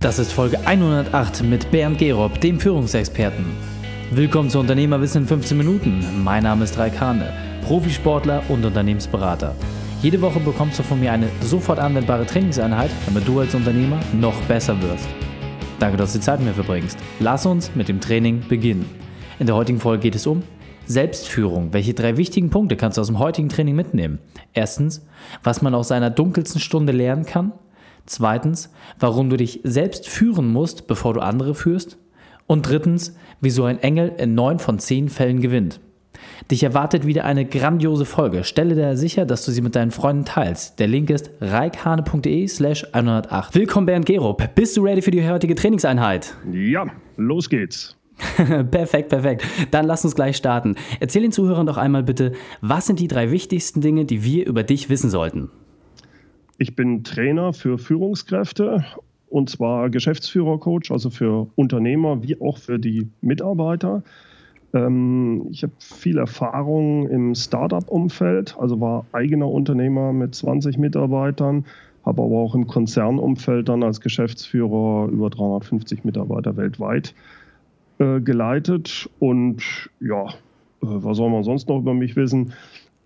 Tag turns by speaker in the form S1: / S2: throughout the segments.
S1: Das ist Folge 108 mit Bernd Gerob, dem Führungsexperten. Willkommen zu Unternehmerwissen in 15 Minuten. Mein Name ist Raik Hane, Profisportler und Unternehmensberater. Jede Woche bekommst du von mir eine sofort anwendbare Trainingseinheit, damit du als Unternehmer noch besser wirst. Danke, dass du die Zeit mit mir verbringst. Lass uns mit dem Training beginnen. In der heutigen Folge geht es um Selbstführung. Welche drei wichtigen Punkte kannst du aus dem heutigen Training mitnehmen? Erstens, was man aus seiner dunkelsten Stunde lernen kann. Zweitens, warum du dich selbst führen musst, bevor du andere führst. Und drittens, wieso ein Engel in neun von zehn Fällen gewinnt. Dich erwartet wieder eine grandiose Folge. Stelle dir sicher, dass du sie mit deinen Freunden teilst. Der Link ist reikhane.de slash 108. Willkommen Bernd Gerob. Bist du ready für die heutige Trainingseinheit?
S2: Ja, los geht's.
S1: perfekt, perfekt. Dann lass uns gleich starten. Erzähl den Zuhörern doch einmal bitte, was sind die drei wichtigsten Dinge, die wir über dich wissen sollten?
S2: Ich bin Trainer für Führungskräfte und zwar Geschäftsführercoach, also für Unternehmer wie auch für die Mitarbeiter. Ähm, ich habe viel Erfahrung im Startup-Umfeld, also war eigener Unternehmer mit 20 Mitarbeitern, habe aber auch im Konzernumfeld dann als Geschäftsführer über 350 Mitarbeiter weltweit äh, geleitet. Und ja, äh, was soll man sonst noch über mich wissen?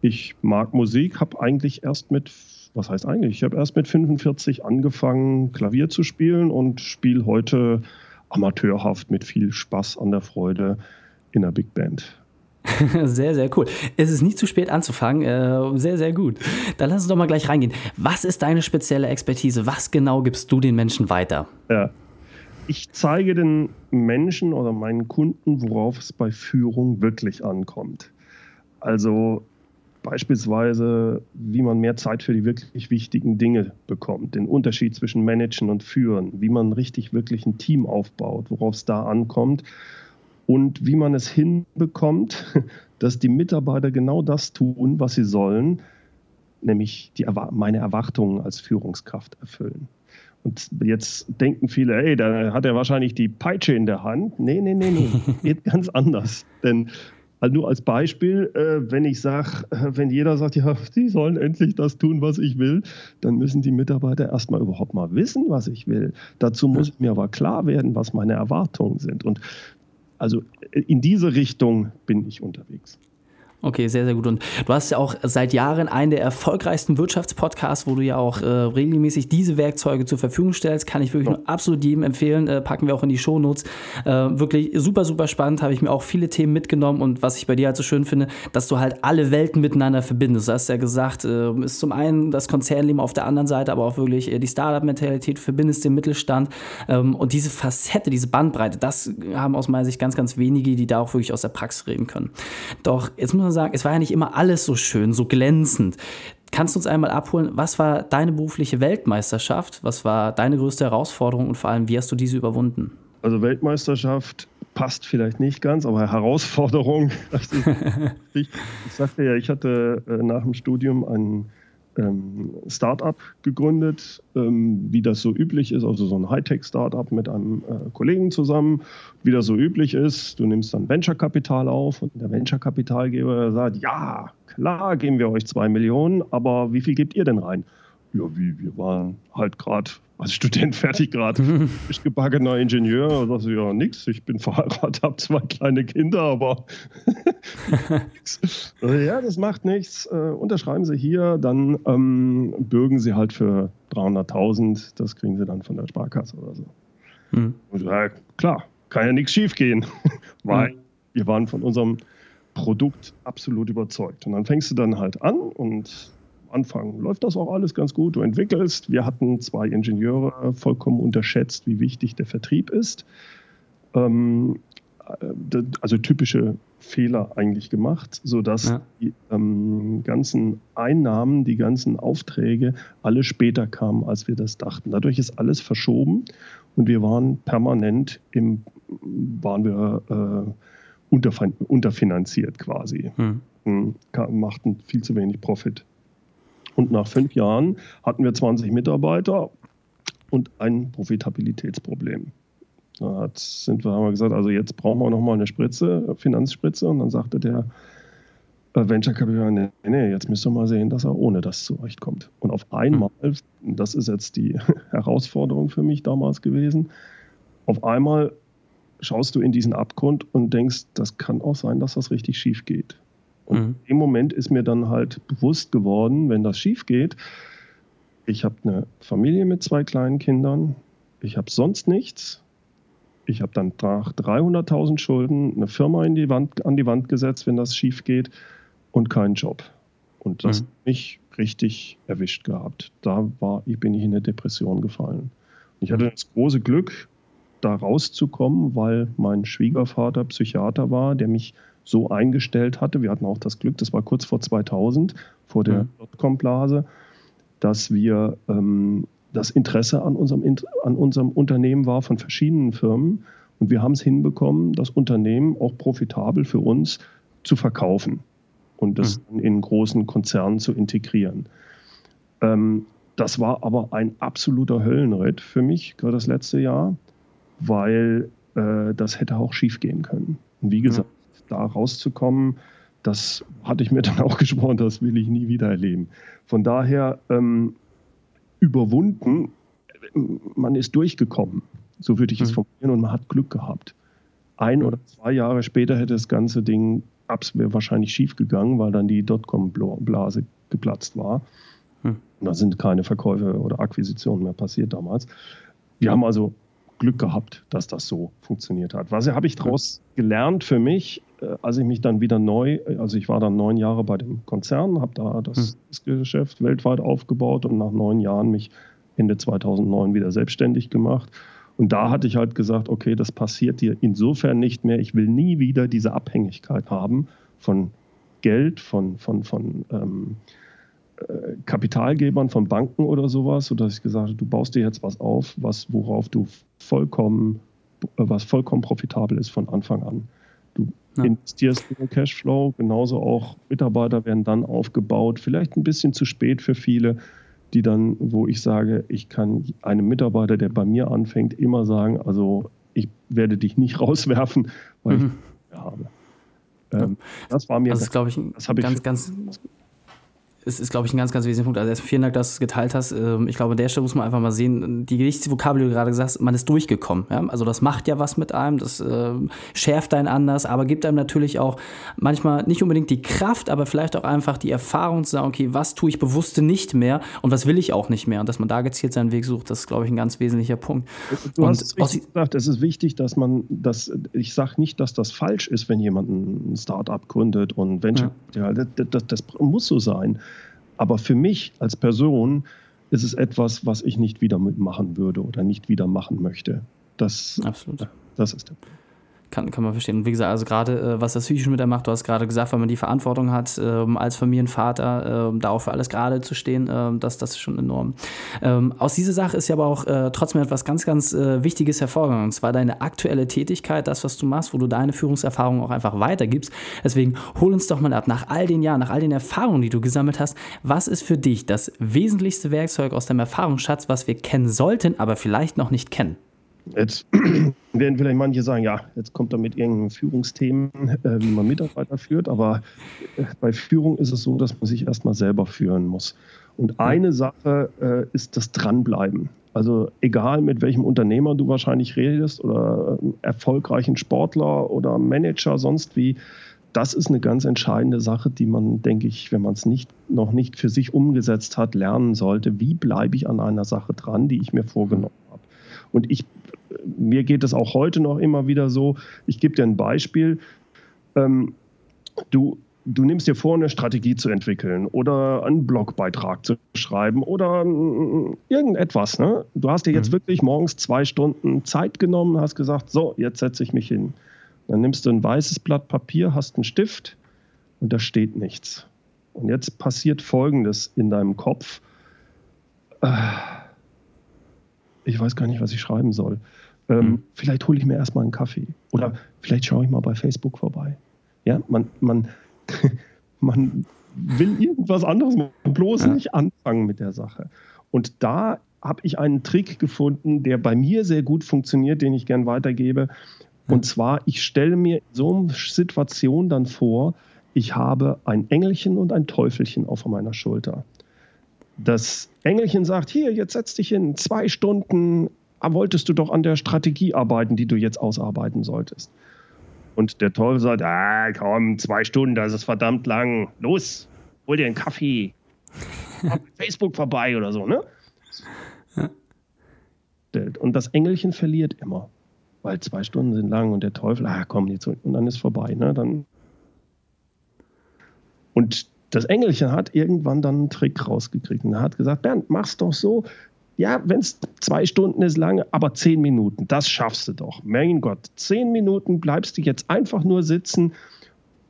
S2: Ich mag Musik, habe eigentlich erst mit was heißt eigentlich? Ich habe erst mit 45 angefangen, Klavier zu spielen und spiele heute amateurhaft mit viel Spaß an der Freude in der Big Band.
S1: Sehr, sehr cool. Es ist nicht zu spät anzufangen. Äh, sehr, sehr gut. Dann lass uns doch mal gleich reingehen. Was ist deine spezielle Expertise? Was genau gibst du den Menschen weiter?
S2: Ja. Ich zeige den Menschen oder meinen Kunden, worauf es bei Führung wirklich ankommt. Also Beispielsweise, wie man mehr Zeit für die wirklich wichtigen Dinge bekommt, den Unterschied zwischen Managen und Führen, wie man richtig wirklich ein Team aufbaut, worauf es da ankommt und wie man es hinbekommt, dass die Mitarbeiter genau das tun, was sie sollen, nämlich die, meine Erwartungen als Führungskraft erfüllen. Und jetzt denken viele, ey, da hat er wahrscheinlich die Peitsche in der Hand. Nee, nee, nee, nee, geht ganz anders. Denn also nur als Beispiel, äh, wenn ich sage, äh, wenn jeder sagt, ja, sie sollen endlich das tun, was ich will, dann müssen die Mitarbeiter erstmal überhaupt mal wissen, was ich will. Dazu muss mir aber klar werden, was meine Erwartungen sind. Und also äh, in diese Richtung bin ich unterwegs.
S1: Okay, sehr, sehr gut. Und du hast ja auch seit Jahren einen der erfolgreichsten Wirtschaftspodcasts, wo du ja auch äh, regelmäßig diese Werkzeuge zur Verfügung stellst. Kann ich wirklich ja. nur absolut jedem empfehlen. Äh, packen wir auch in die Shownotes. Äh, wirklich super, super spannend. Habe ich mir auch viele Themen mitgenommen. Und was ich bei dir halt so schön finde, dass du halt alle Welten miteinander verbindest. Du hast ja gesagt, äh, ist zum einen das Konzernleben auf der anderen Seite, aber auch wirklich äh, die Startup-Mentalität. Verbindest den Mittelstand. Ähm, und diese Facette, diese Bandbreite, das haben aus meiner Sicht ganz, ganz wenige, die da auch wirklich aus der Praxis reden können. Doch jetzt muss man sagen, es war ja nicht immer alles so schön, so glänzend. Kannst du uns einmal abholen, was war deine berufliche Weltmeisterschaft? Was war deine größte Herausforderung und vor allem, wie hast du diese überwunden?
S2: Also Weltmeisterschaft passt vielleicht nicht ganz, aber Herausforderung. ich, ich sagte ja, ich hatte äh, nach dem Studium einen ähm, Startup gegründet, ähm, wie das so üblich ist, also so ein Hightech-Startup mit einem äh, Kollegen zusammen, wie das so üblich ist. Du nimmst dann Venture-Kapital auf und der Venture-Kapitalgeber sagt, ja, klar geben wir euch zwei Millionen, aber wie viel gebt ihr denn rein? Ja, wie, wir waren halt gerade als Student fertig gerade, ich gebackener Ingenieur, da sagst du, ja, nix, ich bin verheiratet, habe zwei kleine Kinder, aber ja, das macht nichts. Äh, unterschreiben Sie hier, dann ähm, bürgen Sie halt für 300.000, das kriegen Sie dann von der Sparkasse oder so. Mhm. Und, ja, klar, kann ja nichts schief gehen, weil mhm. wir waren von unserem Produkt absolut überzeugt. Und dann fängst du dann halt an und Anfang läuft das auch alles ganz gut. Du entwickelst. Wir hatten zwei Ingenieure vollkommen unterschätzt, wie wichtig der Vertrieb ist. Ähm, äh, also typische Fehler eigentlich gemacht, sodass ja. die ähm, ganzen Einnahmen, die ganzen Aufträge alle später kamen, als wir das dachten. Dadurch ist alles verschoben und wir waren permanent im, waren wir äh, unterfinanziert quasi. Hm. Machten viel zu wenig Profit. Und nach fünf Jahren hatten wir 20 Mitarbeiter und ein Profitabilitätsproblem. Da sind wir, haben wir gesagt, also jetzt brauchen wir nochmal eine Spritze, Finanzspritze. Und dann sagte der äh, Venture Capital, nee, nee, jetzt müsst ihr mal sehen, dass er ohne das zurechtkommt. Und auf einmal, mhm. das ist jetzt die Herausforderung für mich damals gewesen, auf einmal schaust du in diesen Abgrund und denkst, das kann auch sein, dass das richtig schief geht. Und mhm. im Moment ist mir dann halt bewusst geworden, wenn das schief geht, ich habe eine Familie mit zwei kleinen Kindern, ich habe sonst nichts. Ich habe dann 300.000 Schulden, eine Firma in die Wand, an die Wand gesetzt, wenn das schief geht und keinen Job. Und das mhm. mich richtig erwischt gehabt. Da war, bin ich in eine Depression gefallen. Ich hatte das große Glück, da rauszukommen, weil mein Schwiegervater Psychiater war, der mich so eingestellt hatte. Wir hatten auch das Glück, das war kurz vor 2000, vor der mhm. Dotcom-Blase, dass wir ähm, das Interesse an unserem, an unserem Unternehmen war von verschiedenen Firmen. Und wir haben es hinbekommen, das Unternehmen auch profitabel für uns zu verkaufen und das mhm. in großen Konzernen zu integrieren. Ähm, das war aber ein absoluter Höllenritt für mich, gerade das letzte Jahr, weil äh, das hätte auch schief gehen können. Und wie gesagt, mhm. da rauszukommen, das hatte ich mir dann auch geschworen, das will ich nie wieder erleben. Von daher ähm, überwunden, man ist durchgekommen, so würde ich es mhm. formulieren, und man hat Glück gehabt. Ein oder zwei Jahre später hätte das ganze Ding wäre wahrscheinlich schief gegangen, weil dann die Dotcom-Blase geplatzt war. Hm. Da sind keine Verkäufe oder Akquisitionen mehr passiert damals. Wir haben also Glück gehabt, dass das so funktioniert hat. Was habe ich daraus gelernt für mich, äh, als ich mich dann wieder neu, also ich war dann neun Jahre bei dem Konzern, habe da das, hm. Geschäft weltweit aufgebaut und nach neun Jahren mich Ende 2009 wieder selbstständig gemacht. Und da hatte ich halt gesagt, okay, das passiert dir insofern nicht mehr. Ich will nie wieder diese Abhängigkeit haben von Geld, von, von, von ähm, äh, Kapitalgebern, von Banken oder sowas, sodass ich gesagt habe, du baust dir jetzt was auf, was, worauf du vollkommen, was vollkommen profitabel ist von Anfang an. Du ja. investierst in den Cashflow, genauso auch Mitarbeiter werden dann aufgebaut, vielleicht ein bisschen zu spät für viele, die dann, wo ich sage, ich kann einem Mitarbeiter, der bei mir anfängt, immer sagen, also ich werde dich nicht rauswerfen, weil mhm. ich habe.
S1: Ähm, das war mir, das, glaube ich, das habe ich ganz, ganz ist, ist glaube ich, ein ganz, ganz wesentlicher Punkt. Also vielen Dank, dass du es geteilt hast. Ähm, ich glaube, an der Stelle muss man einfach mal sehen, die Gerichtsvokabel, die du gerade gesagt hast, man ist durchgekommen. Ja? Also das macht ja was mit einem, das äh, schärft einen anders, aber gibt einem natürlich auch manchmal nicht unbedingt die Kraft, aber vielleicht auch einfach die Erfahrung zu sagen, okay, was tue ich bewusst nicht mehr und was will ich auch nicht mehr. Und dass man da gezielt seinen Weg sucht, das ist, glaube ich, ein ganz wesentlicher Punkt.
S2: Du und hast es gesagt, es ist wichtig, dass man das, ich sage nicht, dass das falsch ist, wenn jemand ein Start-up gründet und Venture, ja. das, das, das muss so sein. Aber für mich als Person ist es etwas, was ich nicht wieder mitmachen würde oder nicht wieder machen möchte. Das, Absolut. das ist der Punkt.
S1: Kann, kann man verstehen. Und wie gesagt, also gerade äh, was das psychisch mit der macht, du hast gerade gesagt, wenn man die Verantwortung hat, ähm, als Familienvater, ähm, da auch für alles gerade zu stehen, ähm, das, das ist schon enorm. Aus dieser Sache ist ja aber auch äh, trotzdem etwas ganz, ganz äh, Wichtiges hervorgegangen. Und zwar deine aktuelle Tätigkeit, das, was du machst, wo du deine Führungserfahrung auch einfach weitergibst. Deswegen hol uns doch mal ab, nach all den Jahren, nach all den Erfahrungen, die du gesammelt hast, was ist für dich das wesentlichste Werkzeug aus deinem Erfahrungsschatz, was wir kennen sollten, aber vielleicht noch nicht kennen?
S2: Jetzt werden vielleicht manche sagen, ja, jetzt kommt er mit irgendeinen Führungsthemen, äh, wie man Mitarbeiter führt, aber äh, bei Führung ist es so, dass man sich erstmal selber führen muss. Und eine Sache äh, ist das Dranbleiben. Also egal mit welchem Unternehmer du wahrscheinlich redest oder äh, erfolgreichen Sportler oder Manager, sonst wie, das ist eine ganz entscheidende Sache, die man, denke ich, wenn man es nicht, noch nicht für sich umgesetzt hat, lernen sollte. Wie bleibe ich an einer Sache dran, die ich mir vorgenommen habe? Und ich mir geht es auch heute noch immer wieder so. Ich gebe dir ein Beispiel. Ähm, du, du nimmst dir vor, eine Strategie zu entwickeln oder einen Blogbeitrag zu schreiben oder mm, irgendetwas. Ne? Du hast dir jetzt mhm. wirklich morgens zwei Stunden Zeit genommen, hast gesagt, so, jetzt setze ich mich hin. Dann nimmst du ein weißes Blatt Papier, hast einen Stift und da steht nichts. Und jetzt passiert Folgendes in deinem Kopf. Äh, ich weiß gar nicht, was ich schreiben soll. Ähm, mhm. Vielleicht hole ich mir erstmal einen Kaffee oder vielleicht schaue ich mal bei Facebook vorbei. Ja, man, man, man will irgendwas anderes machen, bloß ja. nicht anfangen mit der Sache. Und da habe ich einen Trick gefunden, der bei mir sehr gut funktioniert, den ich gern weitergebe. Und zwar, ich stelle mir in so einer Situation dann vor, ich habe ein Engelchen und ein Teufelchen auf meiner Schulter. Das Engelchen sagt, hier, jetzt setz dich hin, zwei Stunden wolltest du doch an der Strategie arbeiten, die du jetzt ausarbeiten solltest. Und der Teufel sagt, ah, komm, zwei Stunden, das ist verdammt lang. Los, hol dir einen Kaffee. Facebook vorbei oder so, ne? Und das Engelchen verliert immer, weil zwei Stunden sind lang und der Teufel, ah, komm, jetzt und dann ist vorbei, ne? Dann und das Engelchen hat irgendwann dann einen Trick rausgekriegt und er hat gesagt, Bernd, mach's doch so. Ja, wenn es zwei Stunden ist lange, aber zehn Minuten, das schaffst du doch. Mein Gott, zehn Minuten bleibst du jetzt einfach nur sitzen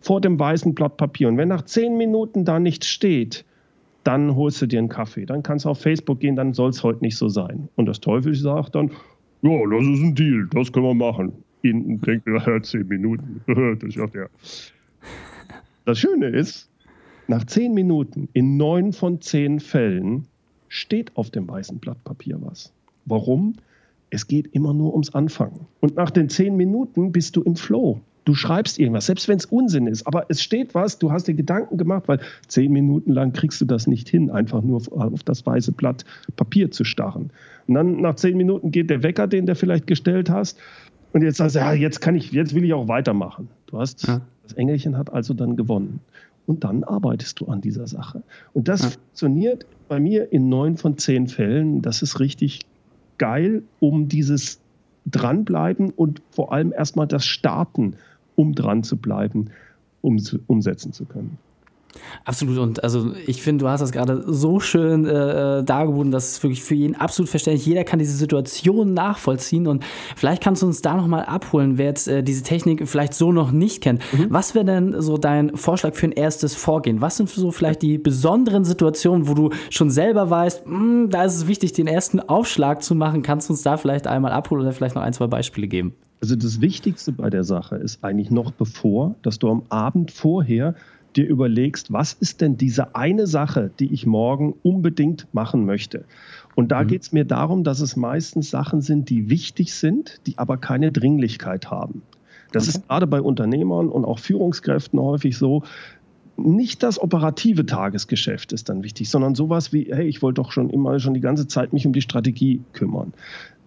S2: vor dem weißen Blatt Papier. Und wenn nach zehn Minuten da nichts steht, dann holst du dir einen Kaffee. Dann kannst du auf Facebook gehen, dann soll es heute nicht so sein. Und das Teufel sagt dann, ja, das ist ein Deal, das können wir machen. In denkt er, zehn Minuten, das schafft er. Das Schöne ist, nach zehn Minuten, in neun von zehn Fällen, steht auf dem weißen Blatt Papier was. Warum? Es geht immer nur ums Anfangen. Und nach den zehn Minuten bist du im Flow. Du schreibst irgendwas, selbst wenn es Unsinn ist, aber es steht was, du hast dir Gedanken gemacht, weil zehn Minuten lang kriegst du das nicht hin, einfach nur auf das weiße Blatt Papier zu starren. Und dann nach zehn Minuten geht der Wecker, den du vielleicht gestellt hast, und jetzt sagst du, ja, jetzt kann ich, jetzt will ich auch weitermachen. Du hast, ja. das Engelchen hat also dann gewonnen und dann arbeitest du an dieser Sache. Und das ja. funktioniert bei mir in neun von zehn Fällen. Das ist richtig geil, um dieses Dranbleiben und vor allem erstmal das Starten, um dran zu bleiben, um umsetzen zu können.
S1: Absolut. Und also ich finde, du hast das gerade so schön äh, äh, dargeboten, dass es wirklich für jeden absolut verständlich. Jeder kann diese Situation nachvollziehen. Und vielleicht kannst du uns da nochmal abholen, wer jetzt äh, diese Technik vielleicht so noch nicht kennt. Mhm. Was wäre denn so dein Vorschlag für ein erstes Vorgehen? Was sind so vielleicht die besonderen Situationen, wo du schon selber weißt, mh, hm, da ist es wichtig, den ersten Aufschlag zu machen? Kannst du uns da vielleicht einmal abholen oder vielleicht noch ein, zwei Beispiele geben?
S2: Also das Wichtigste bei der Sache ist eigentlich noch bevor, dass du am Abend vorher dir überlegst, was ist denn diese eine Sache, die ich morgen unbedingt machen möchte. Und da mhm. geht es mir darum, dass es meistens Sachen sind, die wichtig sind, die aber keine Dringlichkeit haben. Das okay. ist gerade bei Unternehmern und auch Führungskräften häufig so. Nicht das operative Tagesgeschäft ist dann wichtig, sondern sowas wie, hey, ich wollte doch schon immer schon die ganze Zeit mich um die Strategie kümmern.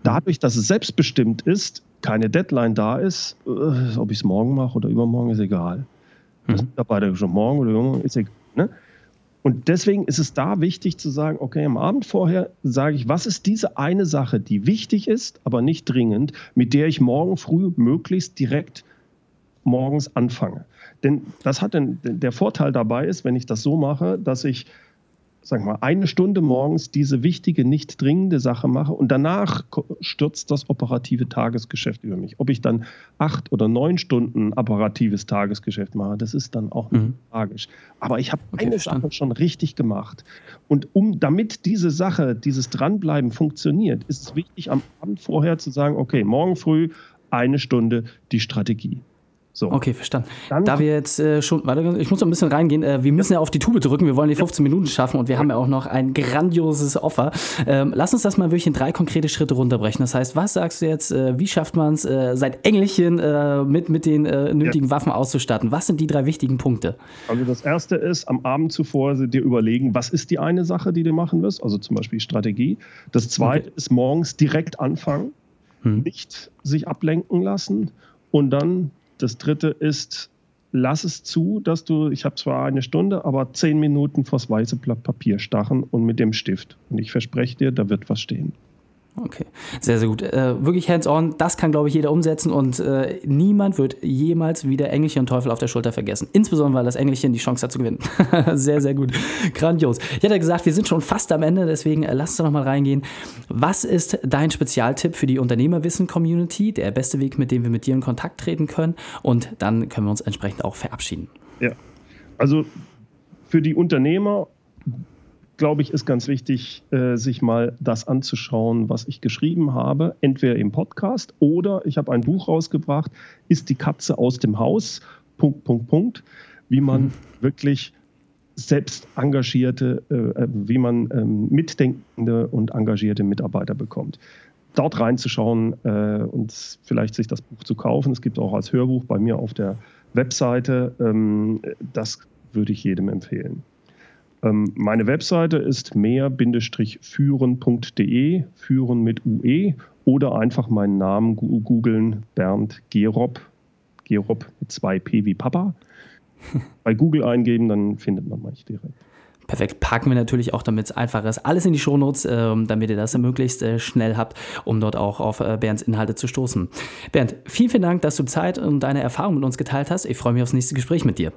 S2: Dadurch, dass es selbstbestimmt ist, keine Deadline da ist, äh, ob ich es morgen mache oder übermorgen, ist egal. Mhm. Mitarbeiter schon morgen oder morgen, ist egal. Ne? Und deswegen ist es da wichtig zu sagen, okay, am Abend vorher sage ich, was ist diese eine Sache, die wichtig ist, aber nicht dringend, mit der ich morgen früh möglichst direkt morgens anfange. Denn das hat den, der Vorteil dabei ist, wenn ich das so mache, dass ich sagen wir mal, eine Stunde morgens diese wichtige, nicht dringende Sache mache und danach stürzt das operative Tagesgeschäft über mich. Ob ich dann acht oder neun Stunden operatives Tagesgeschäft mache, das ist dann auch nicht mhm. tragisch. Aber ich habe okay, eine verstanden. Sache schon richtig gemacht. Und um, damit diese Sache, dieses Dranbleiben funktioniert, ist es wichtig, am Abend vorher zu sagen, okay, morgen früh eine Stunde die Strategie.
S1: So. Okay, verstanden. Dann da wir jetzt äh, schon, warte, ich muss noch ein bisschen reingehen. Äh, wir müssen ja. ja. auf die Tube drücken. Wir wollen die 15 Minuten schaffen und wir haben ja auch noch ein grandioses Offer. Ähm, lass uns das mal wirklich in drei konkrete Schritte runterbrechen. Das heißt, was sagst du jetzt, äh, wie schafft man es, äh, seit Engelchen äh, mit, mit den äh, nötigen ja. Waffen auszustatten? Was sind die drei wichtigen Punkte?
S2: Also, das erste ist, am Abend zuvor dir überlegen, was ist die eine Sache, die du machen wirst? Also, zum Beispiel Strategie. Das zweite okay. ist morgens direkt anfangen, hm. nicht sich ablenken lassen und dann das dritte ist, lass es zu, dass du, ich habe zwar eine Stunde, aber zehn Minuten vors weiße Blatt Papier stachen und mit dem Stift. Und ich verspreche dir, da wird was stehen.
S1: Okay, sehr, sehr gut. Äh, wirklich hands-on, das kann, glaube ich, jeder umsetzen und äh, niemand wird jemals wieder Engelchen und Teufel auf der Schulter vergessen. Insbesondere, weil das Engelchen die Chance hat zu gewinnen. sehr, sehr gut. Grandios. Ich hatte gesagt, wir sind schon fast am Ende, deswegen äh, lass uns noch mal reingehen. Was ist dein Spezialtipp für die Unternehmerwissen-Community? Der beste Weg, mit dem wir mit dir in Kontakt treten können und dann können wir uns entsprechend auch verabschieden.
S2: Ja, also für die Unternehmer glaube ich, ist ganz wichtig, äh, sich mal das anzuschauen, was ich geschrieben habe, entweder im Podcast oder ich habe ein Buch rausgebracht, ist die Katze aus dem Haus, Punkt, Punkt, Punkt, wie man mhm. wirklich selbst engagierte, äh, äh, wie man ähm, mitdenkende und engagierte Mitarbeiter bekommt. Dort reinzuschauen äh, und vielleicht sich das Buch zu kaufen. Es gibt auch als Hörbuch bei mir auf der Webseite. Ähm, das würde ich jedem empfehlen. Ähm, meine Webseite ist mehr-führen.de, führen mit UE oder einfach meinen Namen googeln, Bernd Gerob, Gerob mit zwei P wie Papa. Bei Google eingeben, dann findet man mich direkt.
S3: Perfekt. Packen wir natürlich auch, damit es einfach ist, alles in die Shownotes, äh, damit ihr das möglichst äh, schnell habt, um dort auch auf äh, Bernds Inhalte zu stoßen. Bernd, vielen, vielen Dank, dass du Zeit und deine Erfahrung mit uns geteilt hast. Ich freue mich aufs nächste Gespräch mit dir.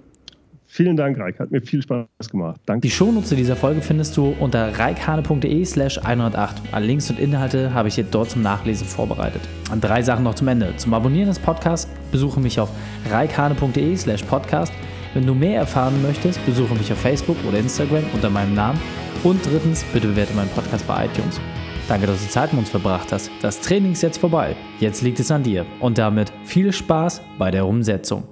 S2: Vielen Dank, Reik. Hat mir viel Spaß gemacht. Danke.
S3: Die Shownotes dieser Folge findest du unter reikhane.de slash 108. Alle Links und Inhalte habe ich dir dort zum Nachlesen vorbereitet. Und drei Sachen noch zum Ende. Zum Abonnieren des Podcasts besuche mich auf reikhane.de slash podcast. Wenn du mehr erfahren möchtest, besuche mich auf Facebook oder Instagram unter meinem Namen. Und drittens, bitte bewerte meinen Podcast bei iTunes. Danke, dass du Zeit mit uns verbracht hast. Das Training ist jetzt vorbei. Jetzt liegt es an dir. Und damit viel Spaß bei der Umsetzung.